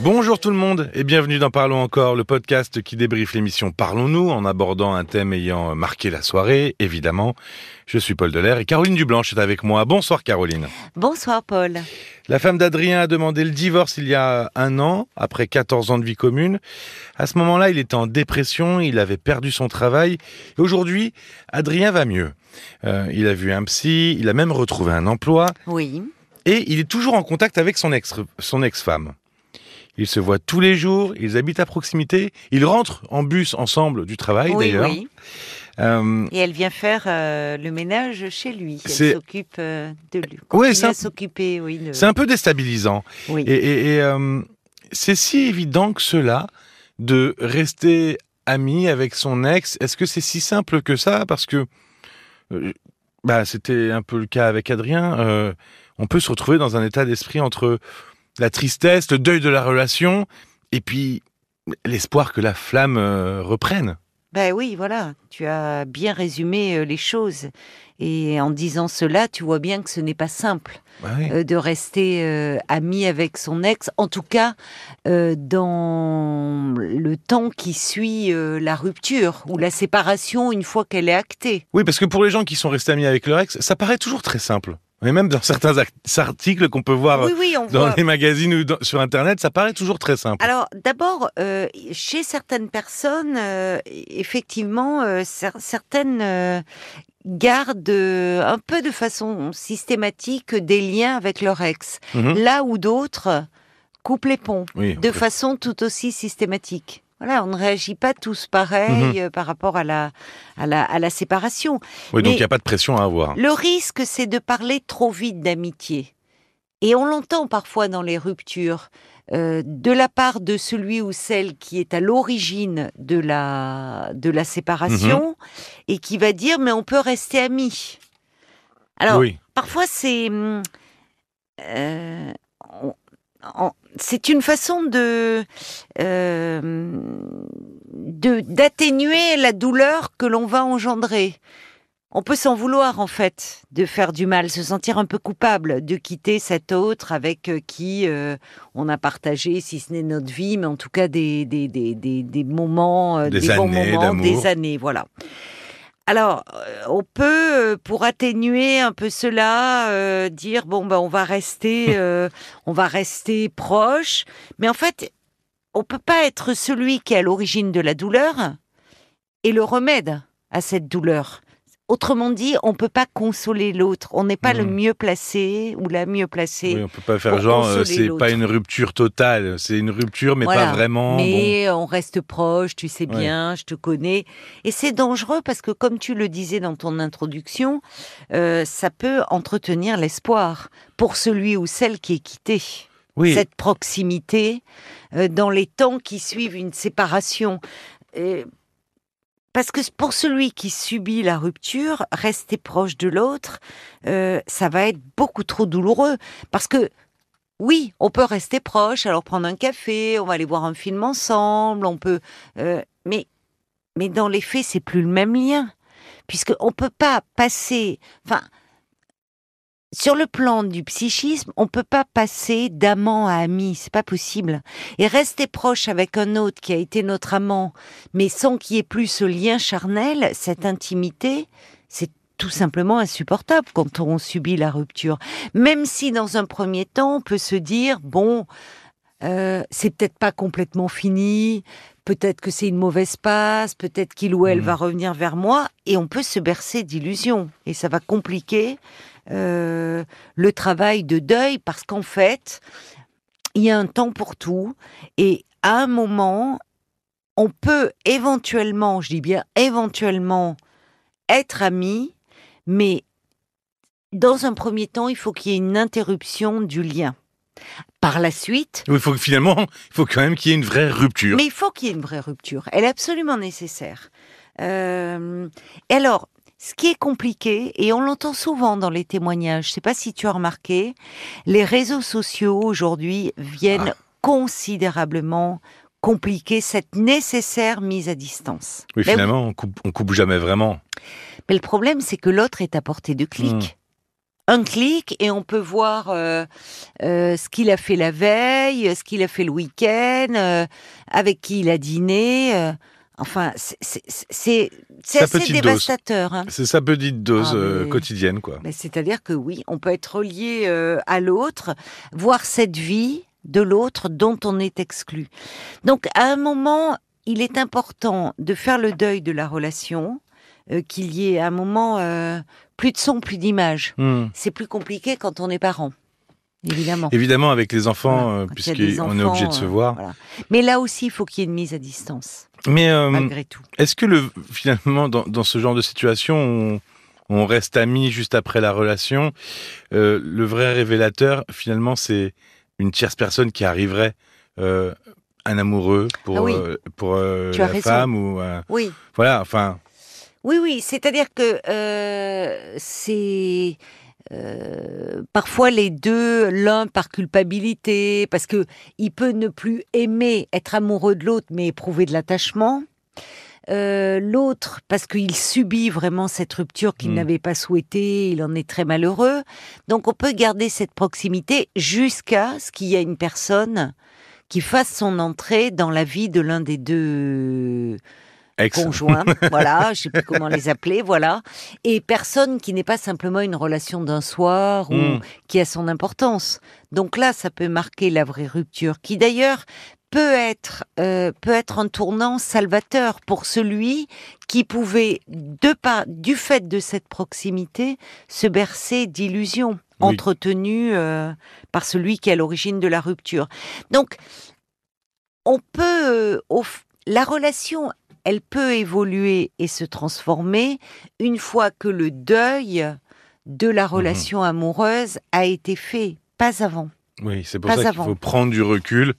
Bonjour tout le monde et bienvenue dans Parlons encore, le podcast qui débriefe l'émission Parlons-nous en abordant un thème ayant marqué la soirée, évidemment. Je suis Paul Delair et Caroline Dublanche est avec moi. Bonsoir Caroline. Bonsoir Paul. La femme d'Adrien a demandé le divorce il y a un an, après 14 ans de vie commune. À ce moment-là, il était en dépression, il avait perdu son travail. Et aujourd'hui, Adrien va mieux. Euh, il a vu un psy, il a même retrouvé un emploi. Oui. Et il est toujours en contact avec son ex, son ex-femme. Ils se voient tous les jours, ils habitent à proximité, ils rentrent en bus ensemble du travail Oui, d'ailleurs. oui. Euh, Et elle vient faire euh, le ménage chez lui. Elle s'occupe euh, de lui. Oui, c'est un- oui. de- c'est un peu déstabilisant. oui. Et, et- et, euh, c'est si évident que cela de rester ami avec son ex. Est-ce que c'est si simple que ça? Parce que bah, c'était un peu le cas avec Adrien. on peut se retrouver dans un état d'esprit entre la tristesse, le deuil de la relation, et puis l'espoir que la flamme euh, reprenne. Ben oui, voilà. Tu as bien résumé euh, les choses. Et en disant cela, tu vois bien que ce n'est pas simple Bah oui. euh, de rester ami avec son ex. En tout cas, dans le temps qui suit la rupture ou la séparation une fois qu'elle est actée. Oui, parce que pour les gens qui sont restés amis avec leur ex, ça paraît toujours très simple. Et même dans certains articles qu'on peut voir Oui, oui, on dans voit. les magazines ou dans- sur Internet, ça paraît toujours très simple. Alors d'abord, euh, chez certaines personnes, euh, effectivement, euh, cer- certaines euh, gardent euh, un peu de façon systématique des liens avec leur ex, Mhm. là où d'autres coupent les ponts Oui, de façon tout aussi systématique. Voilà, on ne réagit pas tous pareil Mhm. euh, par rapport à la, à la, à la séparation. Oui, donc il n'y a pas de pression à avoir. Le risque, c'est de parler trop vite d'amitié. Et on l'entend parfois dans les ruptures, euh, de la part de celui ou celle qui est à l'origine de la, de la séparation Mhm. et qui va dire mais on peut rester amis. Alors, oui. parfois c'est. hum, euh, c'est une façon de euh, de- d'atténuer la douleur que l'on va engendrer. On peut s'en vouloir en fait de faire du mal, se sentir un peu coupable de quitter cet autre avec euh, qui euh, on a partagé, si ce n'est notre vie, mais en tout cas des des des des, des moments, euh, Des bons années moments, d'amour. des années, voilà. Alors, euh, on peut, euh, pour atténuer un peu cela, euh, dire bon ben on va rester, euh, on va rester proche, mais en fait, on peut pas être celui qui est à l'origine de la douleur et le remède à cette douleur. Autrement dit, on peut pas consoler l'autre. On n'est pas le Mhm. mieux placé ou la mieux placée. Oui, on peut pas faire genre, euh, c'est pas une rupture totale, c'est une rupture, mais Voilà. pas vraiment. Mais on reste proche, tu sais Ouais. bien, je te connais. Et c'est dangereux parce que, comme tu le disais dans ton introduction, euh, ça peut entretenir l'espoir pour celui ou celle qui est quitté. Oui, Cette proximité euh, dans les temps qui suivent une séparation. Parce que pour celui qui subit la rupture, rester proche de l'autre, euh, ça va être beaucoup trop douloureux. Parce que oui, on peut rester proche, alors prendre un café, on va aller voir un film ensemble, on peut, euh, mais mais dans les faits, c'est plus le même lien, puisque on peut pas passer, enfin. Sur le plan du psychisme, on peut pas passer d'amant à ami, c'est pas possible. Et rester proche avec un autre qui a été notre amant, mais sans qu'il y ait plus ce lien charnel, cette intimité, c'est tout simplement insupportable quand on subit la rupture. Même si dans un premier temps, on peut se dire, bon, euh, c'est peut-être pas complètement fini, peut-être que c'est une mauvaise passe, peut-être qu'il ou elle Mhm. va revenir vers moi, et on peut se bercer d'illusions. Et ça va compliquer euh, le travail de deuil, parce qu'en fait, il y a un temps pour tout, et à un moment, on peut éventuellement, je dis bien éventuellement, être amis, mais dans un premier temps, il faut qu'il y ait une interruption du lien. Par la suite, il faut que finalement, il faut quand même qu'il y ait une vraie rupture. mais il faut qu'il y ait une vraie rupture. Elle est absolument nécessaire. Euh, et alors, ce qui est compliqué, et on l'entend souvent dans les témoignages, je ne sais pas si tu as remarqué, les réseaux sociaux aujourd'hui viennent Ah. considérablement compliquer cette nécessaire mise à distance. Oui, Mais finalement, on coupe, on coupe jamais vraiment. Mais le problème, c'est que l'autre est à portée de clic. Hmm. Un clic et on peut voir euh, euh, ce qu'il a fait la veille, ce qu'il a fait le week-end, euh, avec qui il a dîné. euh. enfin, c'est- assez dévastateur. hein. C'est sa petite dose Ah, euh, mais- quotidienne, quoi. Mais C'est-à-dire que oui, on peut être relié euh, à l'autre, voir cette vie de l'autre dont on est exclu. Donc, à un moment, il est important de faire le deuil de la relation, euh, qu'il y ait à un moment euh, plus de son, plus d'image. Hmm. C'est plus compliqué quand on est parent, évidemment. Évidemment, avec les enfants, Voilà, euh, puisqu'on est obligé de se euh, voir. voilà. Mais là aussi, il faut qu'il y ait une mise à distance, Mais euh, malgré tout. est-ce que le, finalement, dans, dans ce genre de situation, on, on reste amis juste après la relation, euh, le vrai révélateur, finalement, c'est une tierce personne qui arriverait, un amoureux pour, Ah oui. euh, pour euh, la raison. femme ou euh, Oui. voilà, enfin, Oui, oui, c'est-à-dire que euh, c'est euh, parfois les deux, l'un par culpabilité, parce que il peut ne plus aimer, être amoureux de l'autre, mais éprouver de l'attachement. Euh, l'autre parce qu'il subit vraiment cette rupture qu'il Mm. n'avait pas souhaitée, il en est très malheureux. Donc on peut garder cette proximité jusqu'à ce qu'il y ait une personne qui fasse son entrée dans la vie de l'un des deux ex. conjoints, voilà, je sais plus comment les appeler, voilà, et personne qui n'est pas simplement une relation d'un soir ou Mm. qui a son importance. Donc là, ça peut marquer la vraie rupture, qui d'ailleurs peut être euh, peut être un tournant salvateur pour celui qui pouvait, de par, du fait de cette proximité, se bercer d'illusions Oui. entretenues euh, par celui qui est à l'origine de la rupture. Donc, on peut, euh, la relation, elle peut évoluer et se transformer une fois que le deuil de la relation amoureuse a été fait, pas avant. Oui, c'est pour Pas ça qu'il faut prendre du recul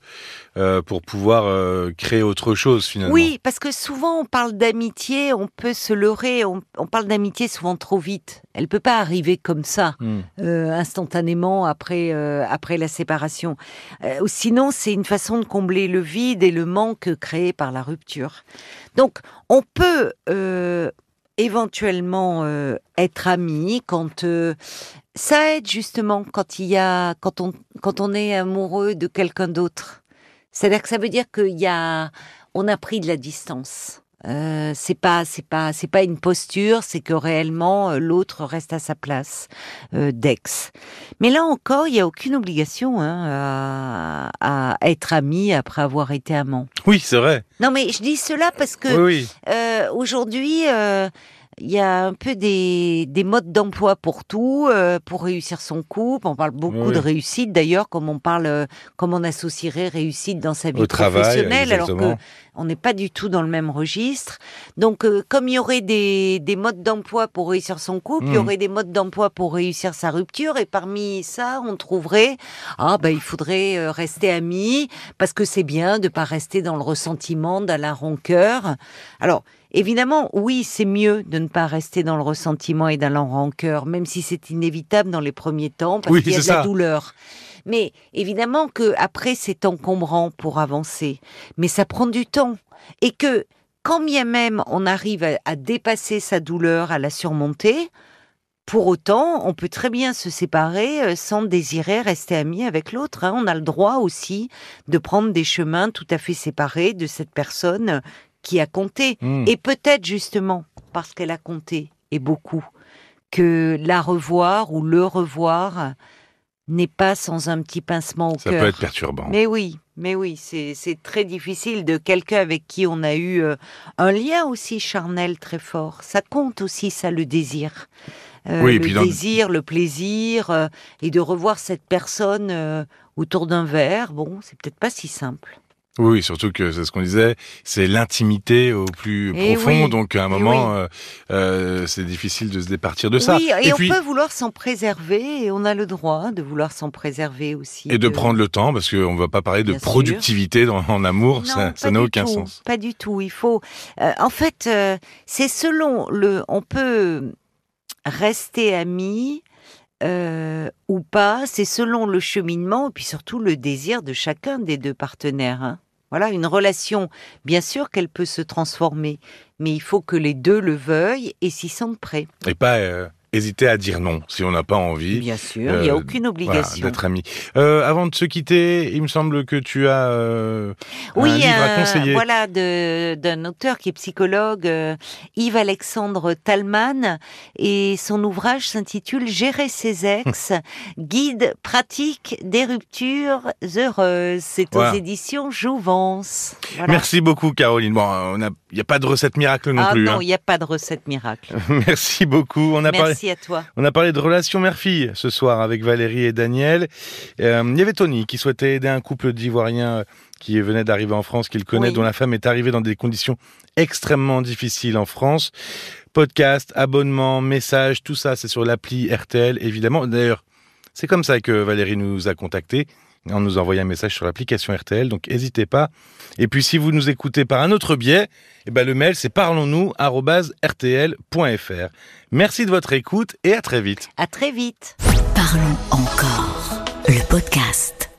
euh, pour pouvoir euh, créer autre chose finalement. Oui, parce que souvent on parle d'amitié, on peut se leurrer, on, on parle d'amitié souvent trop vite. Elle peut pas arriver comme ça. Hmm. euh, instantanément après après la séparation. Sinon, c'est une façon de combler le vide et le manque créé par la rupture. Donc, on peut éventuellement euh, être amis quand euh, ça aide justement quand il y a quand on quand on est amoureux de quelqu'un d'autre. C'est-à-dire que ça veut dire qu'il y a on a pris de la distance. Euh, c'est pas c'est pas c'est pas une posture, c'est que réellement euh, l'autre reste à sa place euh, d'ex. Mais là encore, il y a aucune obligation hein, à, à être ami après avoir été amant. Oui, c'est vrai. Non, mais je dis cela parce que Oui, oui. aujourd'hui, il y a un peu des, des modes d'emploi pour tout, euh, pour réussir son couple. On parle beaucoup Oui. de réussite d'ailleurs, comme on parle, euh, comme on associerait réussite dans sa vie Au travail, professionnelle, alors que on n'est pas du tout dans le même registre. Donc, euh, comme il y aurait des, des modes d'emploi pour réussir son couple, il y Mhm. aurait des modes d'emploi pour réussir sa rupture, et parmi ça, on trouverait ah ben il faudrait euh, rester amis parce que c'est bien de pas rester dans le ressentiment, dans la rancœur. Alors. Évidemment, oui, c'est mieux de ne pas rester dans le ressentiment et dans la rancœur, même si c'est inévitable dans les premiers temps, parce Oui, qu'il y a de c'est la douleur. Mais évidemment que après c'est encombrant pour avancer, mais ça prend du temps et que quand bien même on arrive à, à dépasser sa douleur, à la surmonter, pour autant on peut très bien se séparer euh, sans désirer rester ami avec l'autre. hein. On a le droit aussi de prendre des chemins tout à fait séparés de cette personne qui a compté. Hmm. Et peut-être justement parce qu'elle a compté, et beaucoup, que la revoir ou le revoir n'est pas sans un petit pincement au Ça cœur. peut être perturbant. Mais oui, mais oui, c'est c'est très difficile de quelqu'un avec qui on a eu euh, un lien aussi charnel très fort. Ça compte aussi, ça, le désir. Euh, Oui, le dans- désir, le plaisir, euh, et de revoir cette personne autour d'un verre, bon, c'est peut-être pas si simple. Oui, surtout que c'est ce qu'on disait, c'est l'intimité au plus Eh profond, oui, donc à un eh moment, euh, euh, c'est difficile de se départir de ça. Oui, et, on puis, peut vouloir s'en préserver, et on a le droit de vouloir s'en préserver aussi. et de prendre le temps, parce qu'on ne va pas parler de Bien productivité dans, en amour, Non, ça n'a aucun tout, sens. Pas du tout. Il faut. euh, en fait, euh, c'est selon le. On peut rester amis euh, ou pas. C'est selon le cheminement et puis surtout le désir de chacun des deux partenaires. hein. Voilà, une relation, bien sûr qu'elle peut se transformer, mais il faut que les deux le veuillent et s'y sentent prêts. Et pas euh, hésiter à dire non si on n'a pas envie. Bien sûr, il n'y a Euh, aucune Voilà, obligation. d'être amis. Euh, avant de se quitter, il me semble que tu as euh, Oui, un livre à conseiller. voilà, d'un auteur qui est psychologue, euh, Yves-Alexandre Talman, et son ouvrage s'intitule Gérer ses ex, guide pratique des ruptures heureuses. C'est aux Voilà. éditions Jouvence. Voilà. Merci beaucoup, Caroline. Bon, il n'y a pas de recette miracle non ah plus. non, hein. il n'y a pas de recette miracle. Merci beaucoup. On a parlé. Merci à toi. On a parlé de relations mère-fille ce soir avec Valérie et Daniel. Euh, il y avait Tony qui souhaitait aider un couple d'Ivoiriens euh, qui venait d'arriver en France, qu'il connaît, Oui. dont la femme est arrivée dans des conditions extrêmement difficiles en France. Podcast, abonnement, message, tout ça, c'est sur l'appli RTL, évidemment. D'ailleurs, c'est comme ça que Valérie nous a contactés. En nous envoyant un message sur l'application RTL, donc n'hésitez pas. Et puis si vous nous écoutez par un autre biais, eh ben, le mail c'est parlons-nous@rtl.fr. Merci de votre écoute et à très vite. À très vite. Parlons encore. Le podcast.